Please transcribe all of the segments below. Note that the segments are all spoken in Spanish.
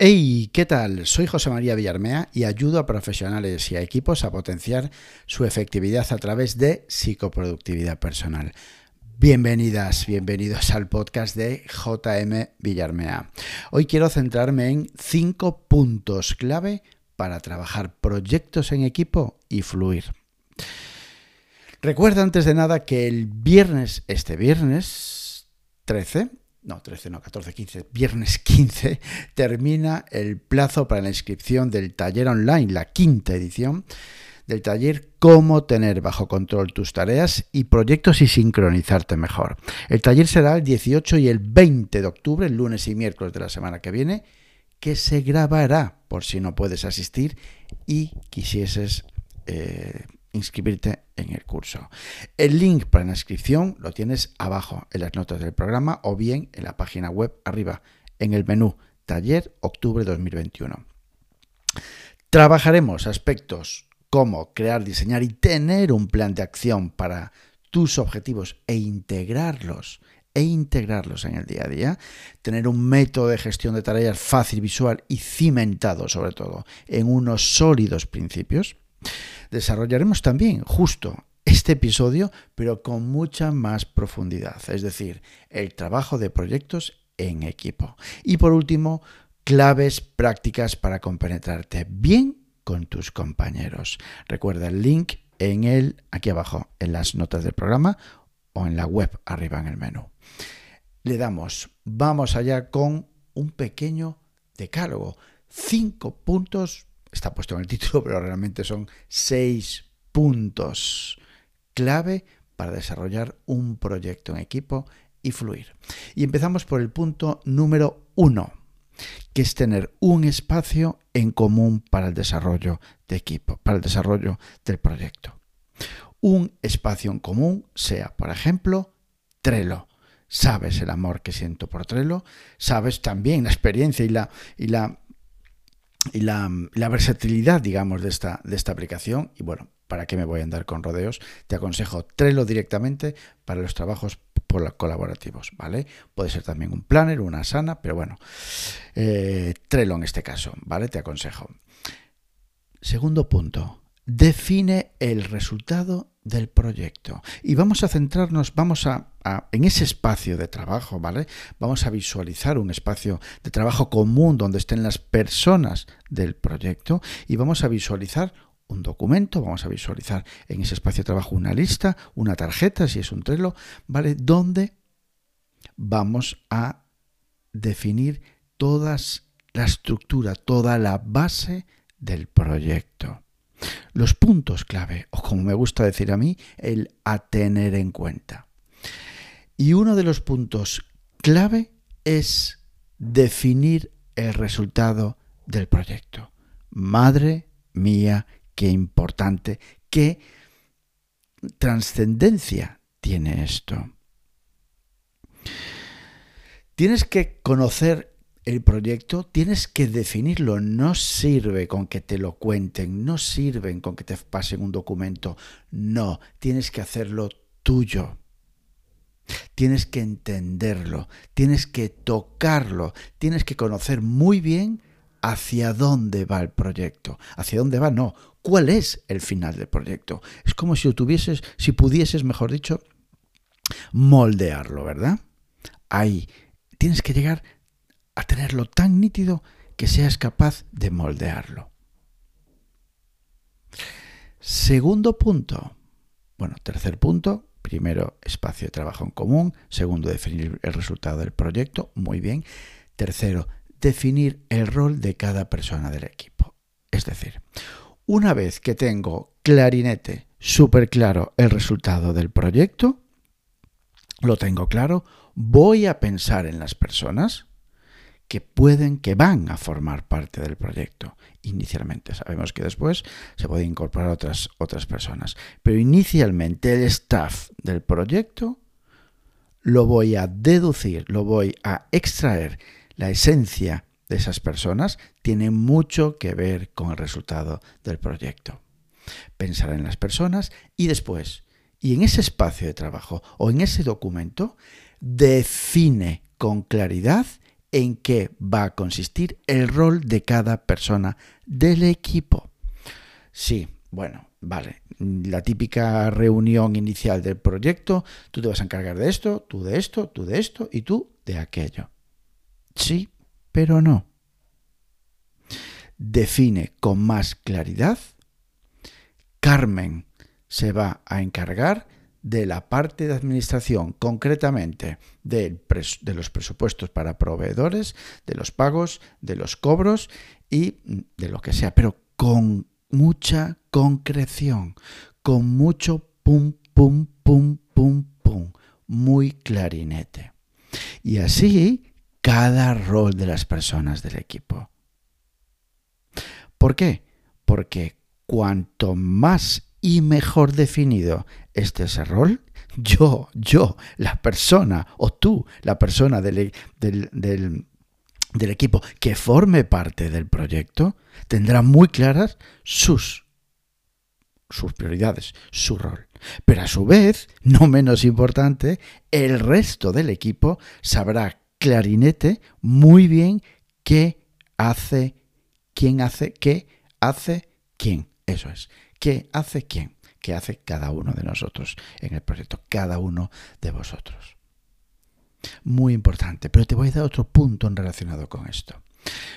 Hey, ¿qué tal? Soy José María Villarmea y ayudo a profesionales y a equipos a potenciar su efectividad a través de psicoproductividad personal. Bienvenidas, bienvenidos al podcast de JM Villarmea. Hoy quiero centrarme en cinco puntos clave para trabajar proyectos en equipo y fluir. Recuerda antes de nada que el viernes, este viernes 13, no, 13, no, 14, 15, viernes 15, termina el plazo para la inscripción del taller online, la quinta edición del taller Cómo tener bajo control tus tareas y proyectos y sincronizarte mejor. El taller será el 18 y el 20 de octubre, el lunes y miércoles de la semana que viene, que se grabará por si no puedes asistir y quisieses eh, inscribirte en el curso. El link para la inscripción lo tienes abajo en las notas del programa o bien en la página web arriba en el menú Taller Octubre 2021. Trabajaremos aspectos como crear, diseñar y tener un plan de acción para tus objetivos e integrarlos e integrarlos en el día a día, tener un método de gestión de tareas fácil, visual y cimentado sobre todo en unos sólidos principios, desarrollaremos también justo este episodio, pero con mucha más profundidad, es decir, el trabajo de proyectos en equipo. Y por último, claves prácticas para compenetrarte bien con tus compañeros. Recuerda el link en el aquí abajo en las notas del programa o en la web arriba en el menú. Le damos, vamos allá con un pequeño decálogo, cinco puntos está puesto en el título, pero realmente son seis puntos clave para desarrollar un proyecto en equipo y fluir. Y empezamos por el punto número uno, que es tener un espacio en común para el desarrollo de equipo, para el desarrollo del proyecto. Un espacio en común sea, por ejemplo, Trello. Sabes el amor que siento por Trello, sabes también la experiencia y la, y la y la, versatilidad, digamos, de esta, de esta aplicación. Y bueno, ¿para qué me voy a andar con rodeos? Te aconsejo Trello directamente para los trabajos colaborativos, ¿vale? Puede ser también un planner, una sana, pero bueno, eh, Trello en este caso, ¿vale? Te aconsejo. Segundo punto, define el resultado del proyecto. Y vamos a centrarnos, vamos a, en ese espacio de trabajo, ¿vale? Vamos a visualizar un espacio de trabajo común donde estén las personas del proyecto y vamos a visualizar un documento, vamos a visualizar en ese espacio de trabajo una lista, una tarjeta, si es un Trello, ¿vale? Donde vamos a definir todas la estructura, toda la base del proyecto. Los puntos clave, o como me gusta decir a mí, el a tener en cuenta. Y uno de los puntos clave es definir el resultado del proyecto. Madre mía, qué importante, qué trascendencia tiene esto. Tienes que conocer el proyecto tienes que definirlo. No sirve con que te lo cuenten, no sirven con que te pasen un documento. No, tienes que hacerlo tuyo. Tienes que entenderlo, tienes que tocarlo, tienes que conocer muy bien hacia dónde va el proyecto. ¿Hacia dónde va? No. ¿Cuál es el final del proyecto? Es como si tuvieses, si pudieses, mejor dicho, moldearlo, ¿verdad? Ahí tienes que llegar a tenerlo tan nítido que seas capaz de moldearlo. Segundo punto. Bueno, tercer punto. Primero, espacio de trabajo en común. Segundo, definir el resultado del proyecto. Muy bien. Tercero, definir el rol de cada persona del equipo. Es decir, una vez que tengo clarinete, súper claro el resultado del proyecto, lo tengo claro, voy a pensar en las personas que pueden, que van a formar parte del proyecto inicialmente. Sabemos que después se pueden incorporar otras, otras personas. Pero inicialmente el staff del proyecto lo voy a deducir, lo voy a extraer. La esencia de esas personas tiene mucho que ver con el resultado del proyecto. Pensar en las personas y después, y en ese espacio de trabajo o en ese documento, define con claridad en qué va a consistir el rol de cada persona del equipo. Sí, bueno, vale, la típica reunión inicial del proyecto, tú te vas a encargar de esto, tú de esto, tú de esto y tú de aquello. Sí, pero no. Define con más claridad. Carmen se va a encargar de la parte de administración, concretamente de, los presupuestos para proveedores, de los pagos, de los cobros y de lo que sea, pero con mucha concreción, con mucho pum, pum, pum, pum, pum, muy clarinete. Y así cada rol de las personas del equipo. ¿Por qué? Porque cuanto más y mejor definido este ese rol, yo, yo, la persona, o tú, la persona del, del, del, equipo que forme parte del proyecto, tendrá muy claras sus, sus prioridades, su rol. Pero a su vez, no menos importante, el resto del equipo sabrá clarinete muy bien qué hace, quién hace, qué hace, quién. Eso es. ¿Qué hace quién? ¿Qué hace cada uno de nosotros en el proyecto? Cada uno de vosotros. Muy importante, pero te voy a dar otro punto relacionado con esto.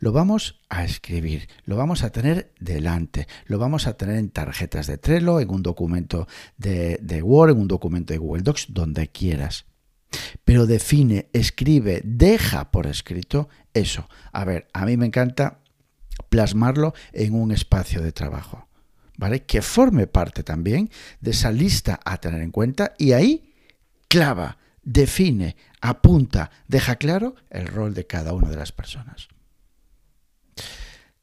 Lo vamos a escribir, lo vamos a tener delante, lo vamos a tener en tarjetas de Trello, en un documento de, de Word, en un documento de Google Docs, donde quieras. Pero define, escribe, deja por escrito eso. A ver, a mí me encanta plasmarlo en un espacio de trabajo. ¿Vale? Que forme parte también de esa lista a tener en cuenta y ahí clava, define, apunta, deja claro el rol de cada una de las personas.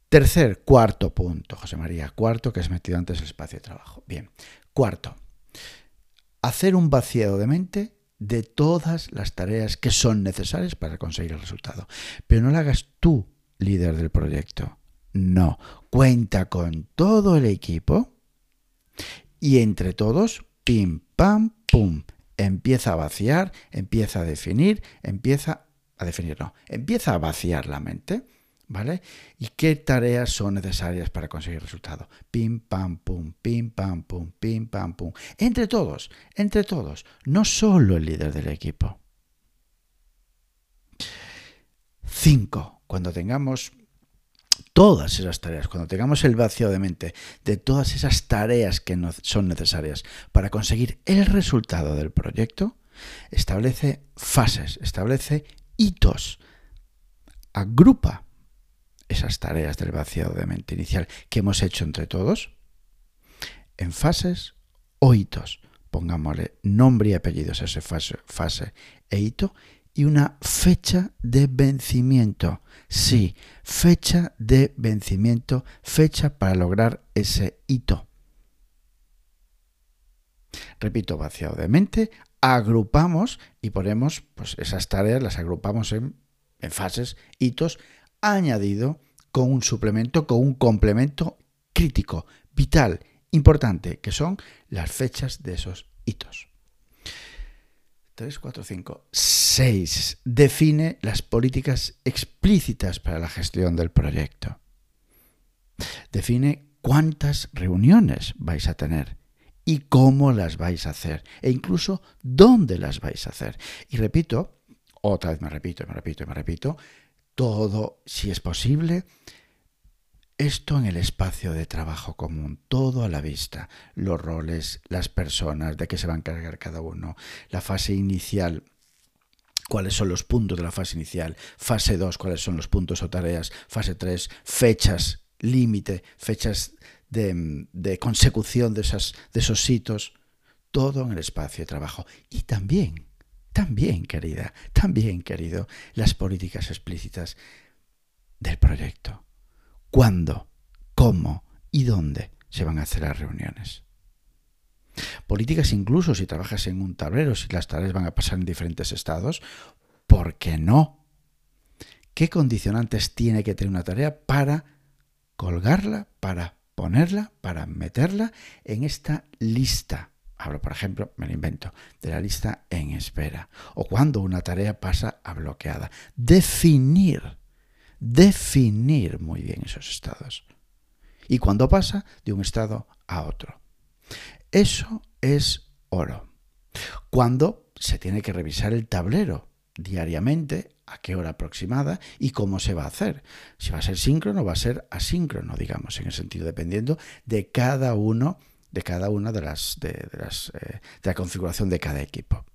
Tercer, cuarto punto, José María, cuarto que has metido antes el espacio de trabajo. Bien, cuarto, hacer un vaciado de mente de todas las tareas que son necesarias para conseguir el resultado. Pero no lo hagas tú, líder del proyecto. No, cuenta con todo el equipo y entre todos, pim, pam, pum, empieza a vaciar, empieza a definir, empieza a definir, no, empieza a vaciar la mente, ¿vale? ¿Y qué tareas son necesarias para conseguir resultado? Pim, pam, pum, pim, pam, pum, pim, pam, pum. Entre todos, entre todos, no solo el líder del equipo. Cinco, cuando tengamos todas esas tareas, cuando tengamos el vacío de mente de todas esas tareas que son necesarias para conseguir el resultado del proyecto, establece fases, establece hitos, agrupa esas tareas del vacío de mente inicial que hemos hecho entre todos en fases o hitos. Pongámosle nombre y apellidos a esa fase, fase e hito y una fecha de vencimiento. Sí, fecha de vencimiento, fecha para lograr ese hito. Repito, vaciado de mente, agrupamos y ponemos pues, esas tareas, las agrupamos en, en fases, hitos, añadido con un suplemento, con un complemento crítico, vital, importante, que son las fechas de esos hitos. 3, 4, 5. 6. Define las políticas explícitas para la gestión del proyecto. Define cuántas reuniones vais a tener y cómo las vais a hacer e incluso dónde las vais a hacer. Y repito, otra vez me repito, me repito, me repito, todo, si es posible, esto en el espacio de trabajo común, todo a la vista, los roles, las personas, de qué se va a encargar cada uno, la fase inicial, cuáles son los puntos de la fase inicial, fase 2, cuáles son los puntos o tareas, fase 3, fechas, límite, fechas de, de, consecución de, esas, de esos hitos, todo en el espacio de trabajo. Y también, también, querida, también, querido, las políticas explícitas del proyecto cuándo, cómo y dónde se van a hacer las reuniones. Políticas incluso si trabajas en un tablero, si las tareas van a pasar en diferentes estados, ¿por qué no? ¿Qué condicionantes tiene que tener una tarea para colgarla, para ponerla, para meterla en esta lista hablo por ejemplo, me lo invento, de la lista en espera, o cuando una tarea pasa a bloqueada. Definir, definir muy bien esos estados. Y cuando pasa de un estado a otro. Eso es oro. Cuando se tiene que revisar el tablero diariamente, a qué hora aproximada y cómo se va a hacer. Si va a ser síncrono va a ser asíncrono, digamos, en el sentido dependiendo de cada uno, de cada una de las, de, las, eh, de la configuración de cada equipo.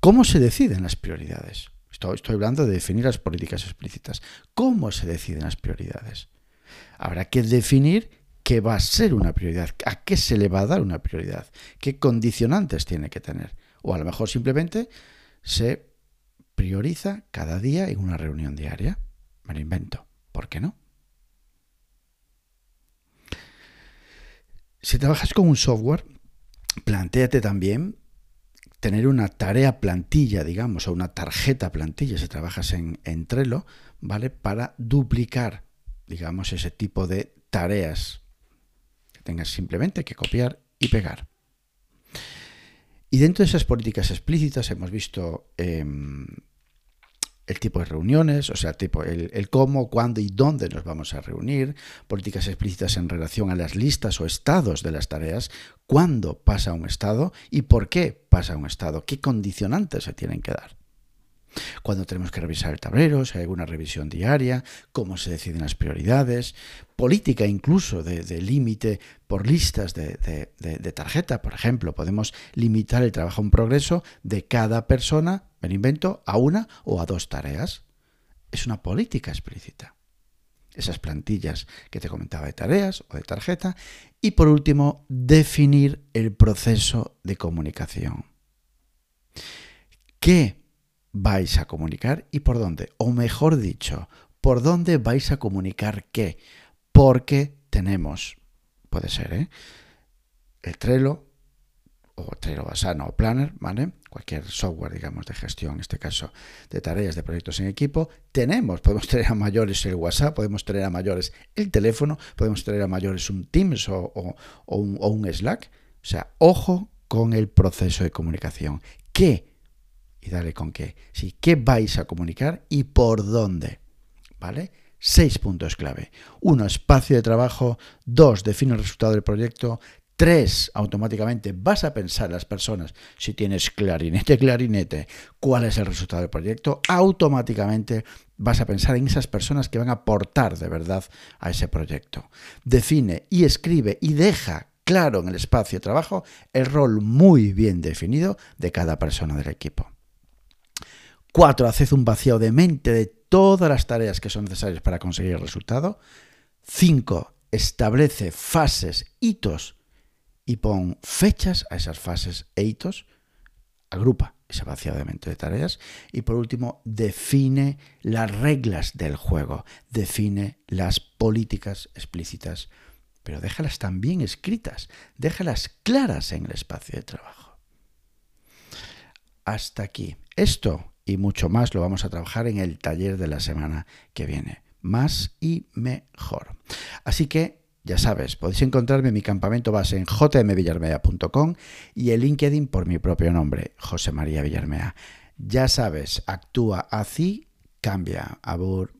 ¿Cómo se deciden las prioridades? Estoy, estoy hablando de definir las políticas explícitas. ¿Cómo se deciden las prioridades? Habrá que definir qué va a ser una prioridad, a qué se le va a dar una prioridad, qué condicionantes tiene que tener. O a lo mejor simplemente se prioriza cada día en una reunión diaria. Me lo invento. ¿Por qué no? Si trabajas con un software, planteate también tener una tarea plantilla, digamos, o una tarjeta plantilla, si trabajas en, en Trello, ¿vale? Para duplicar, digamos, ese tipo de tareas que tengas simplemente que copiar y pegar. Y dentro de esas políticas explícitas hemos visto em, el tipo de reuniones, o sea, tipo, el, cómo, cuándo y dónde nos vamos a reunir, políticas explícitas en relación a las listas o estados de las tareas, cuándo pasa un estado y por qué pasa un estado, qué condicionantes se tienen que dar. Cuando tenemos que revisar el tablero, si hay alguna revisión diaria, cómo se deciden las prioridades, política incluso de, límite por listas de, de, tarjeta, por ejemplo, podemos limitar el trabajo en progreso de cada persona me invento a una o a dos tareas. Es una política explícita. Esas plantillas que te comentaba de tareas o de tarjeta. Y por último, definir el proceso de comunicación. ¿Qué vais a comunicar y por dónde? O mejor dicho, ¿por dónde vais a comunicar qué? Porque tenemos, puede ser, ¿eh? el Trello, o Trello Asana o Planner, ¿vale? Cualquier software, digamos, de gestión, en este caso de tareas, de proyectos en equipo, tenemos, podemos tener a mayores el WhatsApp, podemos tener a mayores el teléfono, podemos tener a mayores un Teams o, un, o un Slack. O sea, ojo con el proceso de comunicación. ¿Qué? Y dale con qué. Sí, ¿qué vais a comunicar y por dónde? ¿Vale? Seis puntos clave. Uno, espacio de trabajo. Dos, define el resultado del proyecto. Tres, automáticamente vas a pensar las personas, si tienes clarinete, clarinete, cuál es el resultado del proyecto, automáticamente vas a pensar en esas personas que van a aportar de verdad a ese proyecto. Define y escribe y deja claro en el espacio de trabajo el rol muy bien definido de cada persona del equipo. Cuatro, haced un vacío de mente de todas las tareas que son necesarias para conseguir el resultado. Cinco, establece fases, hitos y pon fechas a esas fases e hitos, agrupa esa vaciado de mente de tareas y por último define las reglas del juego, define las políticas explícitas, pero déjalas también escritas, déjalas claras en el espacio de trabajo. Hasta aquí. Esto y mucho más lo vamos a trabajar en el taller de la semana que viene. Más y mejor. Así que ya sabes, podéis encontrarme en mi campamento base en jmvillarmea.com y el LinkedIn por mi propio nombre, José María Villarmea. Ya sabes, actúa así, cambia. Abur.